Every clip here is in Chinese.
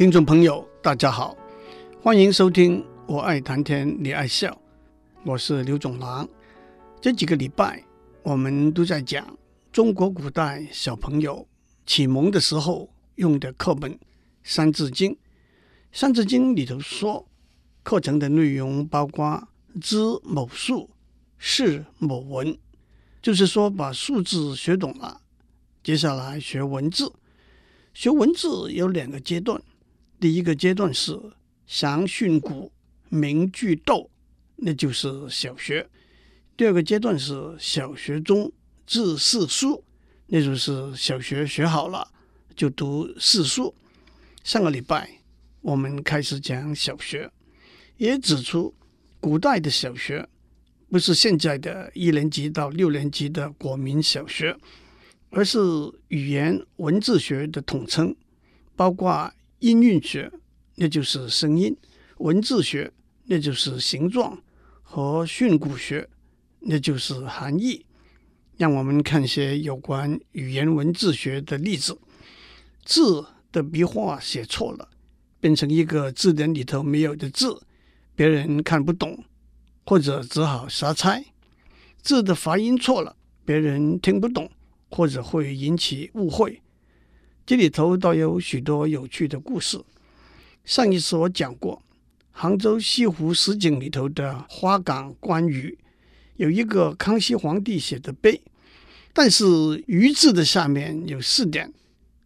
听众朋友，大家好，欢迎收听《我爱谈天，你爱笑》，我是刘总郎。这几个礼拜，我们都在讲中国古代小朋友启蒙的时候用的课本《三字经》。《三字经》里头说，课程的内容包括知某数，识某文，就是说把数字学懂了，接下来学文字。学文字有两个阶段。第一个阶段是详训詁、明句读，那就是小学；第二个阶段是小学中至四书，那就是小学学好了就读四书。上个礼拜我们开始讲小学，也指出古代的小学不是现在的一年级到六年级的国民小学，而是语言文字学的统称，包括。音韵学，那就是声音；文字学，那就是形状；和训诂学，那就是含义。让我们看些有关语言文字学的例子：字的笔画写错了，变成一个字典里头没有的字，别人看不懂，或者只好瞎猜；字的发音错了，别人听不懂，或者会引起误会。这里头倒有许多有趣的故事。上一次我讲过，杭州西湖十景里头的花岗观鱼，有一个康熙皇帝写的碑，但是“鱼”字的下面有四点，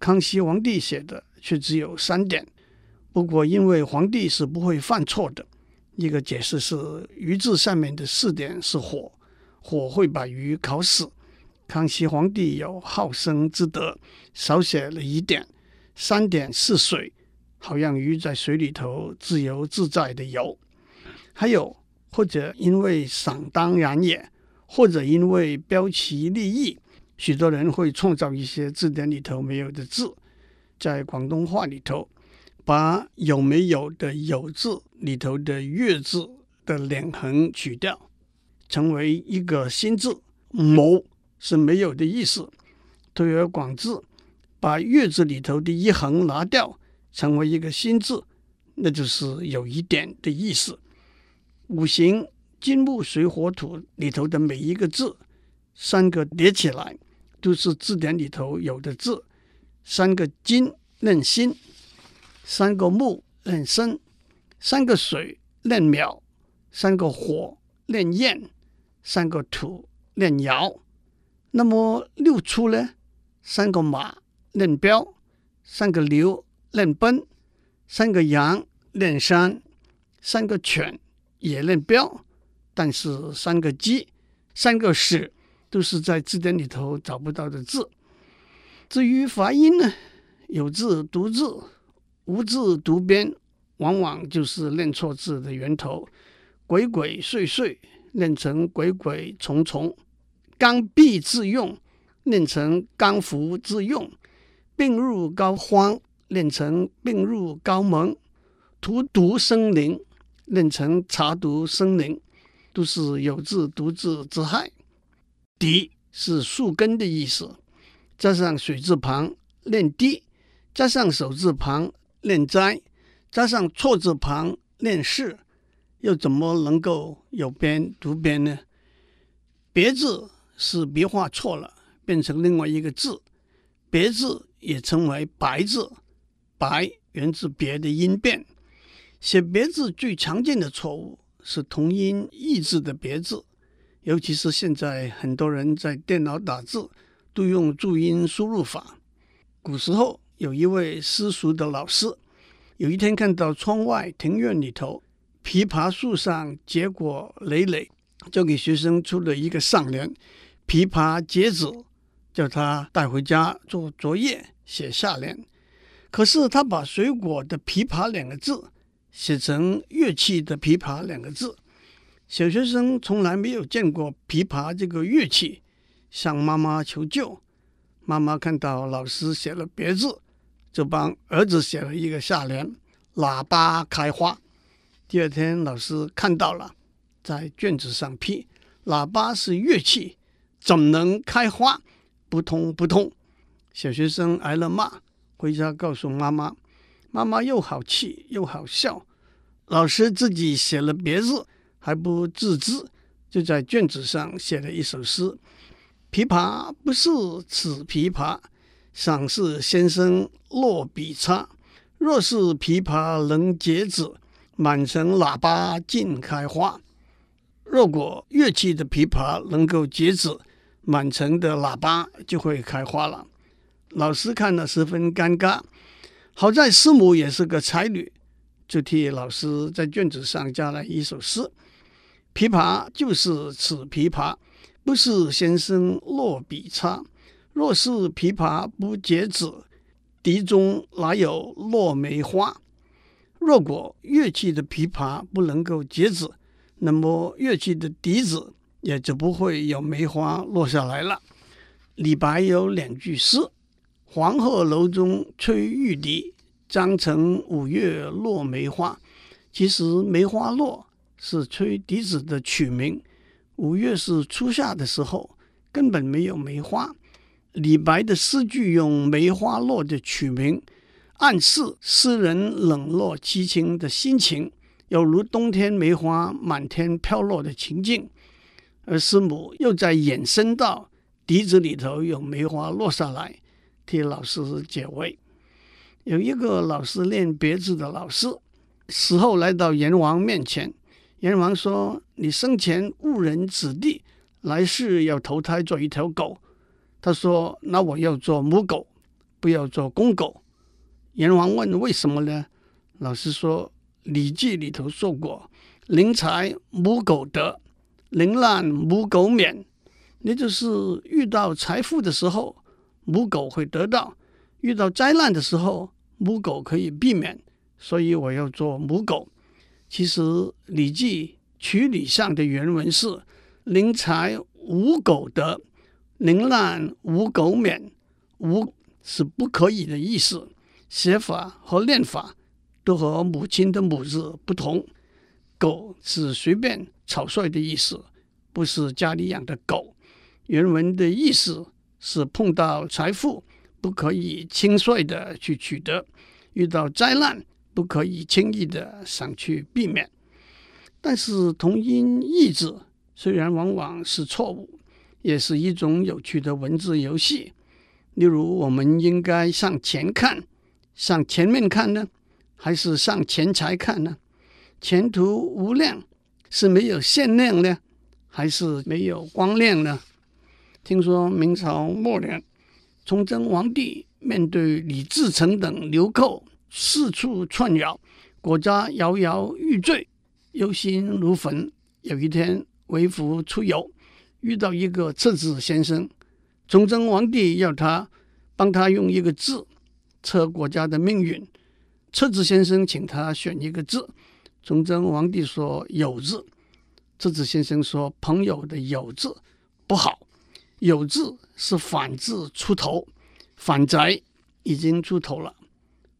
康熙皇帝写的却只有三点。不过因为皇帝是不会犯错的，一个解释是“鱼”字上面的四点是火，火会把鱼烤死。康熙皇帝有好生之德，少写了一点，三点是水，好让鱼在水里头自由自在的游。还有，或者因为想当然也，或者因为标奇立异，许多人会创造一些字典里头没有的字。在广东话里头，把有没有的有字里头的月字的两横取掉，成为一个新字谋。是没有的意思。推而广之，把月字里头的一横拿掉，成为一个新字，那就是有一点的意思。五行金木水火土里头的每一个字，三个叠起来都是字典里头有的字。三个金论心，三个木论身，三个水论秒，三个火论焰，三个土论窑。那么六畜呢？三个马认标，三个牛认奔，三个羊认山，三个犬也认标，但是三个鸡、三个屎都是在字典里头找不到的字。至于发音呢，有字读字，无字读边，往往就是认错字的源头。鬼鬼祟祟认成鬼鬼祟祟。刚愎自用，念成刚愎自用；病入膏肓，念成病入膏肓；荼毒生灵，念成荼毒生灵，都是有字独字之害。籴是树根的意思，加上水字旁念滴，加上手字旁念斋，加上错字旁念事，又怎么能够有边读边呢？别字。是笔画错了，变成另外一个字，别字也称为白字，白源自别的音变。写别字最常见的错误是同音异字的别字，尤其是现在很多人在电脑打字都用注音输入法。古时候有一位私塾的老师，有一天看到窗外庭院里头枇杷树上结果累累，就给学生出了一个上联。琵琶结子，叫他带回家做作业写下联。可是他把水果的琵琶两个字写成乐器的琵琶两个字。小学生从来没有见过琵琶这个乐器，向妈妈求救。妈妈看到老师写了别字，就帮儿子写了一个下联：喇叭开花。第二天老师看到了，在卷子上批：喇叭是乐器。怎能开花？不通不通！小学生挨了骂，回家告诉妈妈，妈妈又好气又好笑。老师自己写了别字，还不自知，就在卷子上写了一首诗：“琵琶不是此琵琶，赏识先生落笔差。若是琵琶能结子，满城喇叭尽开花。”如果乐器的琵琶能够截止，满城的喇叭就会开花了。老师看了十分尴尬，好在师母也是个才女，就替老师在卷子上加了一首诗：“琵琶就是此琵琶，不是先生落笔差。若是琵琶不结子，笛中哪有落梅花？”若果乐器的琵琶不能够截止，那么乐器的笛子也就不会有梅花落下来了。李白有两句诗。黄鹤楼中吹玉笛，江城五月落梅花。其实梅花落是吹笛子的曲名。五月是初夏的时候，根本没有梅花。李白的诗句用梅花落的曲名，暗示诗人冷落凄清的心情，有如冬天梅花满天飘落的情境。而师母又在衍生到笛子里头有梅花落下来。替老师解围。有一个老师练别字的老师，死后来到阎王面前。阎王说：“你生前误人子弟，来世要投胎做一条狗。”他说：“那我要做母狗，不要做公狗。”阎王问：“为什么呢？”老师说：《礼记》里头说过：“临财母狗得，临难母狗免。”也就是遇到财富的时候。母狗会得到，遇到灾难的时候，母狗可以避免，所以我要做母狗。其实《礼记·曲礼》上的原文是“临财无狗得，临难无狗免”，“无”是不可以的意思。写法和念法都和母亲的“母”字不同。狗是随便草率的意思，不是家里养的狗。原文的意思。是碰到财富不可以轻率的去取得，遇到灾难不可以轻易的想去避免。但是同音异字虽然往往是错误，也是一种有趣的文字游戏。例如，我们应该向前看，向前面看呢，还是向钱财看呢？前途无量是没有限量呢，还是没有光亮呢？听说明朝末年，崇祯皇帝面对李自成等流寇四处窜扰，国家摇摇欲坠，忧心如焚。有一天微服出游，遇到一个测字先生，崇祯皇帝要他帮他用一个字测国家的命运。测字先生请他选一个字，崇祯皇帝说“有”字，测字先生说“朋友的有”字不好。有字是反字出头，反宅已经出头了。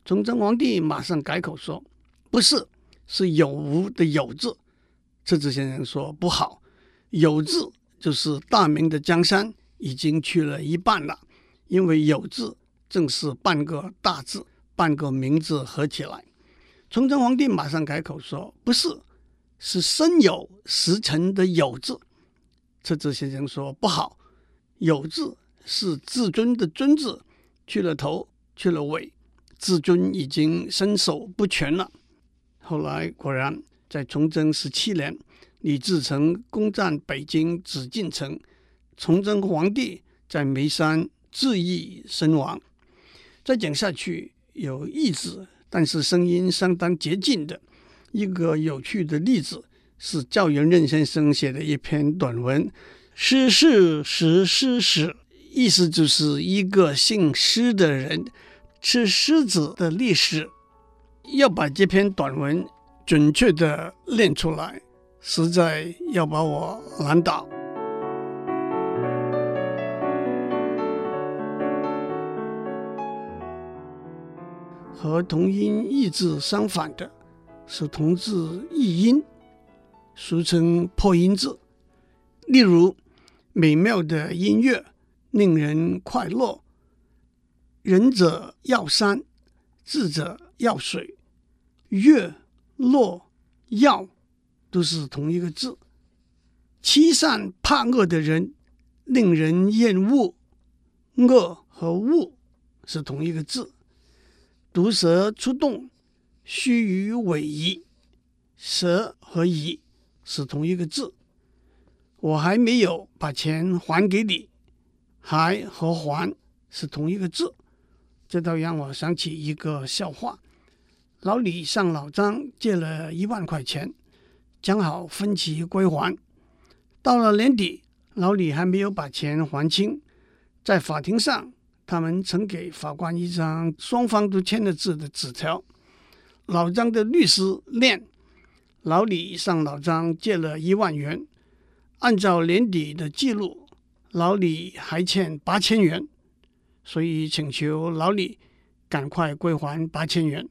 崇祯皇帝马上改口说：“不是，是有无的有字。”测字先生说：“不好，有字就是大明的江山已经去了一半了，因为有字正是半个大字，半个名字合起来。”崇祯皇帝马上改口说：“不是，是申酉时辰的酉字。”测字先生说：“不好。”酉字是至尊的尊字，去了头，去了尾，至尊已经身首不全了。后来果然在崇祯十七年，李自成攻占北京紫禁城，崇祯皇帝在煤山自缢身亡。再讲下去有义字，但是声音相当接近的一个有趣的例子，是赵元任先生写的一篇短文。施氏食狮史，意思就是一个姓施的人吃狮子的历史。要把这篇短文准确地念出来，实在要把我难倒。和同音异字相反的是同字异音，俗称破音字，例如。美妙的音乐令人快乐。仁者要山，智者要水，月、落、要都是同一个字。欺善怕恶的人令人厌恶，恶和恶是同一个字。毒蛇出洞，须臾尾夷，蛇和夷是同一个字。我还没有把钱还给你，还和还是同一个字。这倒让我想起一个笑话：老李向老张借了一万块钱，讲好分期归还。到了年底，老李还没有把钱还清。在法庭上，他们曾给法官一张双方都签了字的纸条。老张的律师念：老李向老张借了一万元，按照年底的记录，老李还欠八千元，所以请求老李赶快归还八千元。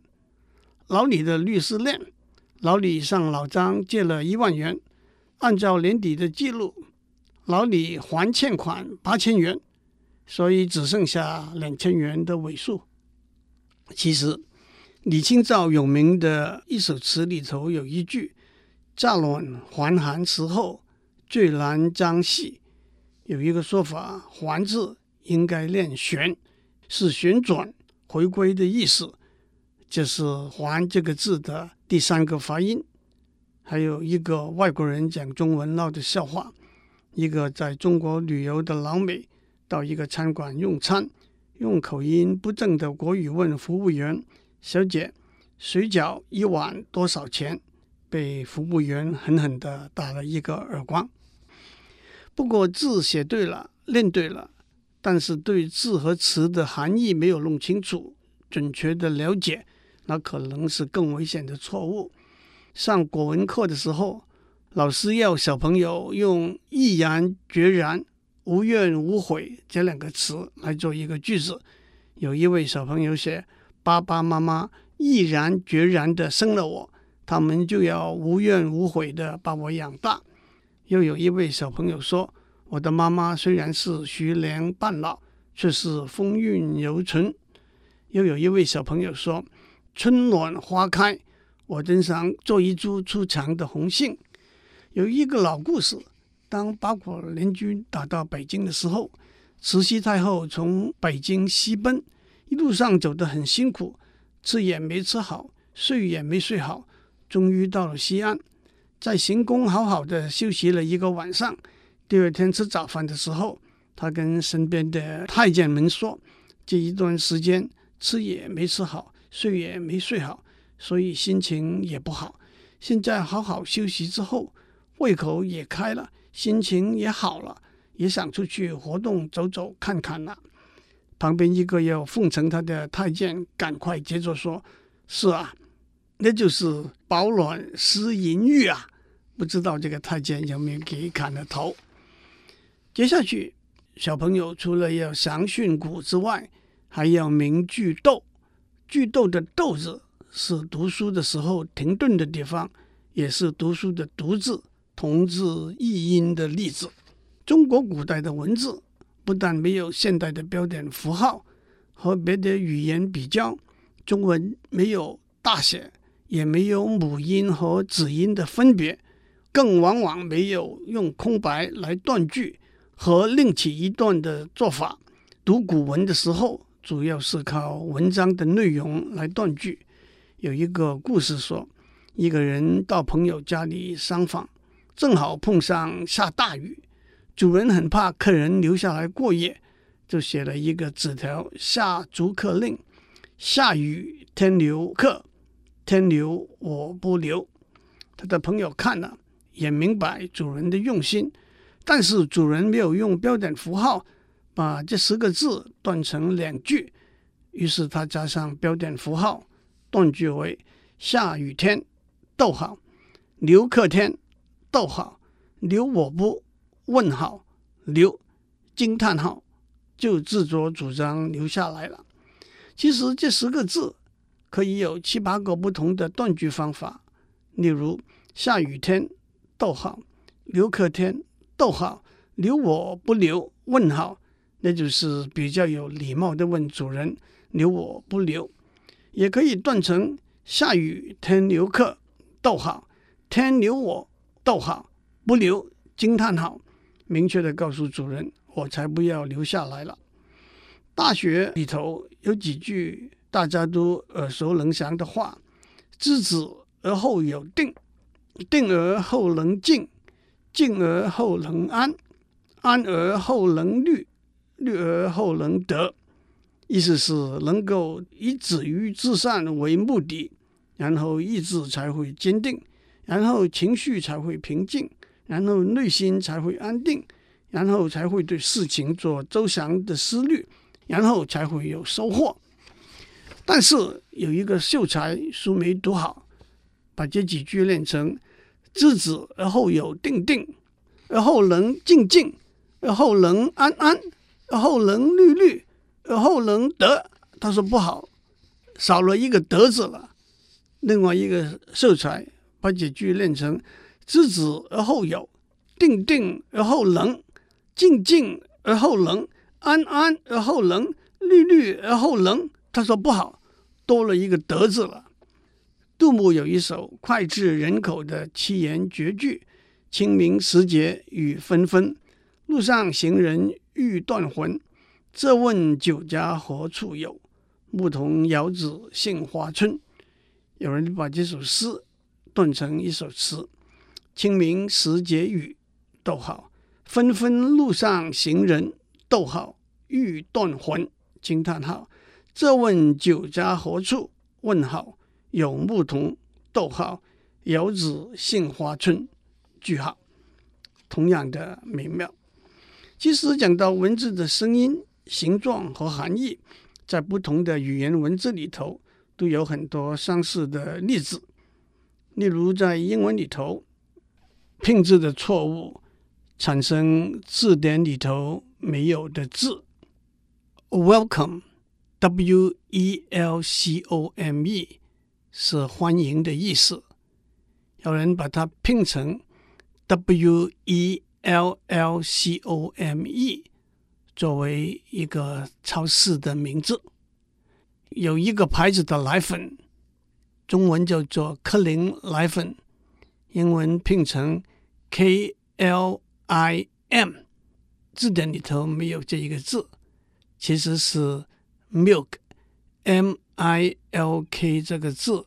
老李的律师念：老李向老张借了一万元。按照年底的记录，老李还欠款八千元，所以只剩下两千元的尾数。其实，李清照有名的一首词里头有一句“乍暖还寒时候，最难将息”，有一个说法，“还”字应该念“旋”，是旋转、回归的意思，这、就是“还”这个字的第三个发音。还有一个外国人讲中文闹的笑话：一个在中国旅游的老美到一个餐馆用餐，用口音不正的国语问服务员：“小姐，水饺一碗多少钱？”被服务员狠狠地打了一个耳光。不过字写对了，念对了，但是对字和词的含义没有弄清楚、准确的了解，那可能是更危险的错误。上国文课的时候，老师要小朋友用“毅然决然”“无怨无悔”这两个词来做一个句子。有一位小朋友写：“爸爸妈妈毅然决然地生了我，他们就要无怨无悔地把我养大。”又有一位小朋友说：“我的妈妈虽然是徐娘半老，却是风韵犹存。”又有一位小朋友说：“春暖花开。”我真想做一株出墙的红杏。有一个老故事：当八国联军打到北京的时候，慈禧太后从北京西奔，一路上走得很辛苦，吃也没吃好，睡也没睡好，终于到了西安，在行宫好好的休息了一个晚上。第二天吃早饭的时候，他跟身边的太监们说：“这一段时间吃也没吃好，睡也没睡好。”所以心情也不好，现在好好休息之后，胃口也开了，心情也好了，也想出去活动走走看看了。旁边一个要奉承他的太监赶快接着说：“是啊，那就是饱暖思淫欲啊！”不知道这个太监有没有给砍了头？接下去，小朋友除了要详训詁之外，还要明句读，句读的“读”字。是读书的时候停顿的地方，也是读书的“读”字同字异音的例子。中国古代的文字不但没有现代的标点符号，和别的语言比较，中文没有大写，也没有母音和子音的分别，更往往没有用空白来断句和另起一段的做法。读古文的时候，主要是靠文章的内容来断句。有一个故事说，一个人到朋友家里商访，正好碰上下大雨，主人很怕客人留下来过夜，就写了一个纸条下逐客令：下雨天留客，天留我不留。他的朋友看了也明白主人的用心，但是主人没有用标点符号把这十个字断成两句，于是他加上标点符号。断句为下雨天，逗号，留客天，逗号，留我不，问号，留惊叹号，就自作主张留下来了。其实这十个字可以有七八个不同的断句方法。例如下雨天，逗号，留客天，逗号，留我不留，问号，那就是比较有礼貌的问主人留我不留。也可以断成下雨天留客，逗号，天留我，逗号，不留惊叹号，明确地告诉主人，我才不要留下来了。大学里头有几句大家都耳熟能详的话：知止而后有定，定而后能静，静而后能安，安而后能虑，虑而后能得。意思是能够以止于至善为目的，然后意志才会坚定，然后情绪才会平静，然后内心才会安定，然后才会对事情做周详的思虑，然后才会有收获。但是有一个秀才书没读好，把这几句练成：知止而后有定定，而后能静静，而后能安安，而后能虑虑。而后能得，他说不好，少了一个得字了。另外一个秀才把这句练成：知止而后有，定定而后能，静静而后能，安安而后能，虑虑而后能。他说不好，多了一个得字了。杜牧有一首脍炙人口的七言绝句：清明时节雨纷纷，路上行人欲断魂。借问酒家何处有？牧童遥指杏花村。有人把这首诗断成一首词：清明时节雨，逗号，纷纷路上行人，逗号，欲断魂，惊叹号。这问酒家何处？问号，有牧童，逗号，遥指杏花村，句号。同样的美妙。其实讲到文字的声音。形状和含义，在不同的语言文字里头都有很多相似的例子。例如，在英文里头，拼字的错误产生字典里头没有的字。Welcome，W-E-L-C-O-M-E 是欢迎的意思，有人把它拼成 W-E-L-L-C-O-M-E。作为一个超市的名字，有一个牌子的奶粉，中文叫做克林奶粉，英文拼成 K L I M，字典里头没有这一个字，其实是 milk M I L K 这个字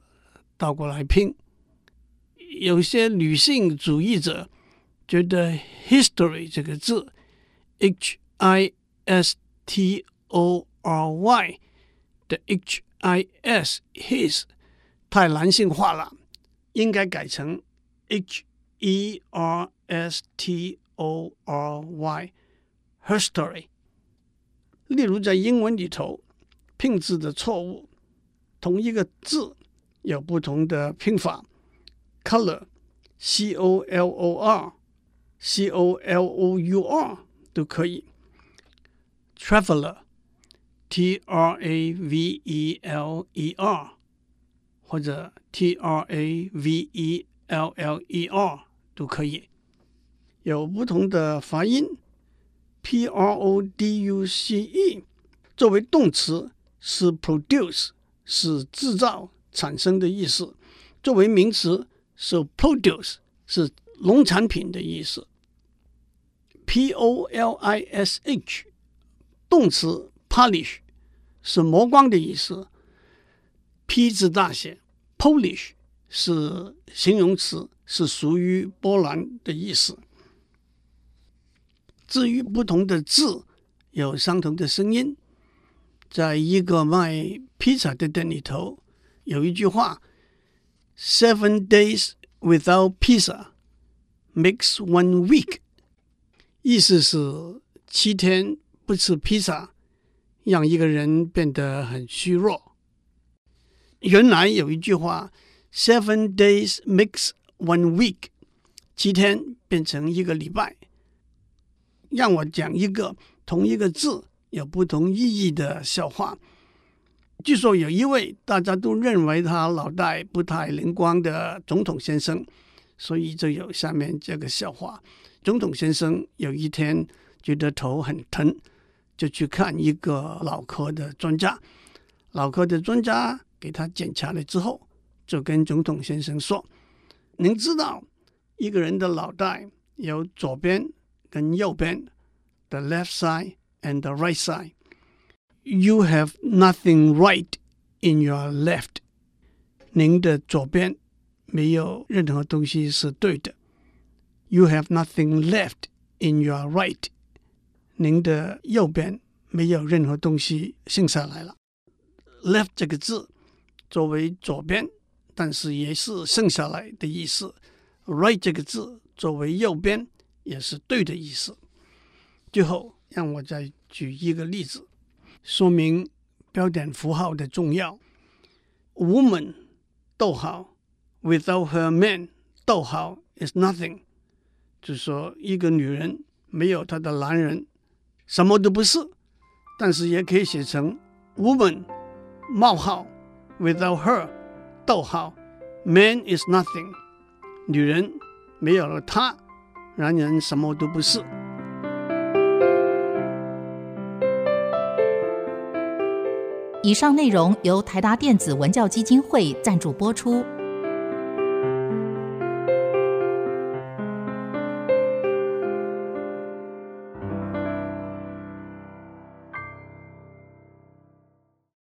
倒过来拼。有些女性主义者觉得 history 这个字 H I S T O R Y 的 H I S his 太男性化了，应该改成 H E R S T O R Y herstory。例如在英文里头，拼字的错误，同一个字有不同的拼法，color C O L O R C O L O U R 都可以。Traveler, T R A V E L E R，或者 T R A V E L L E R 都可以，有不同的发音。P R O D U C E 作为动词是 produce，是制造、产生的意思；作为名词是 produce，是农产品的意思。P O L I S H。动词 polish 是磨光的意思，P 字大写，Polish 是形容词，是属于波兰的意思。至于不同的字有相同的声音，在一个卖披萨的店里头，有一句话：“Seven days without pizza makes one weak。”意思是七天。不吃披萨，让一个人变得很虚弱。原来有一句话：“Seven days makes one week。”七天变成一个礼拜。让我讲一个同一个字有不同意义的笑话。据说有一位大家都认为他脑袋不太灵光的总统先生，所以就有下面这个笑话：总统先生有一天觉得头很疼。就去看一个脑科的专家，脑科的专家给他检查了之后，就跟总统先生说：“您知道一个人的脑袋有左边跟右边，the left side and the right side。You have nothing right in your left。您的左边没有任何东西是对的。You have nothing left in your right。您的右边没有任何东西剩下来了。left 这个字 作为左边。”但是也是剩下来的意思。Right 这个字作为右边也是对的意思。最后，让我再举一个例子，说明标点符号的重要。Woman，逗号，without her man，逗号，is nothing。就说，一个女人没有她的男人，什么都不是。但是也可以写成 woman，冒号，without her。逗号，Man is nothing，女人没有了她，男人什么都不是。以上内容由台达电子文教基金会赞助播出。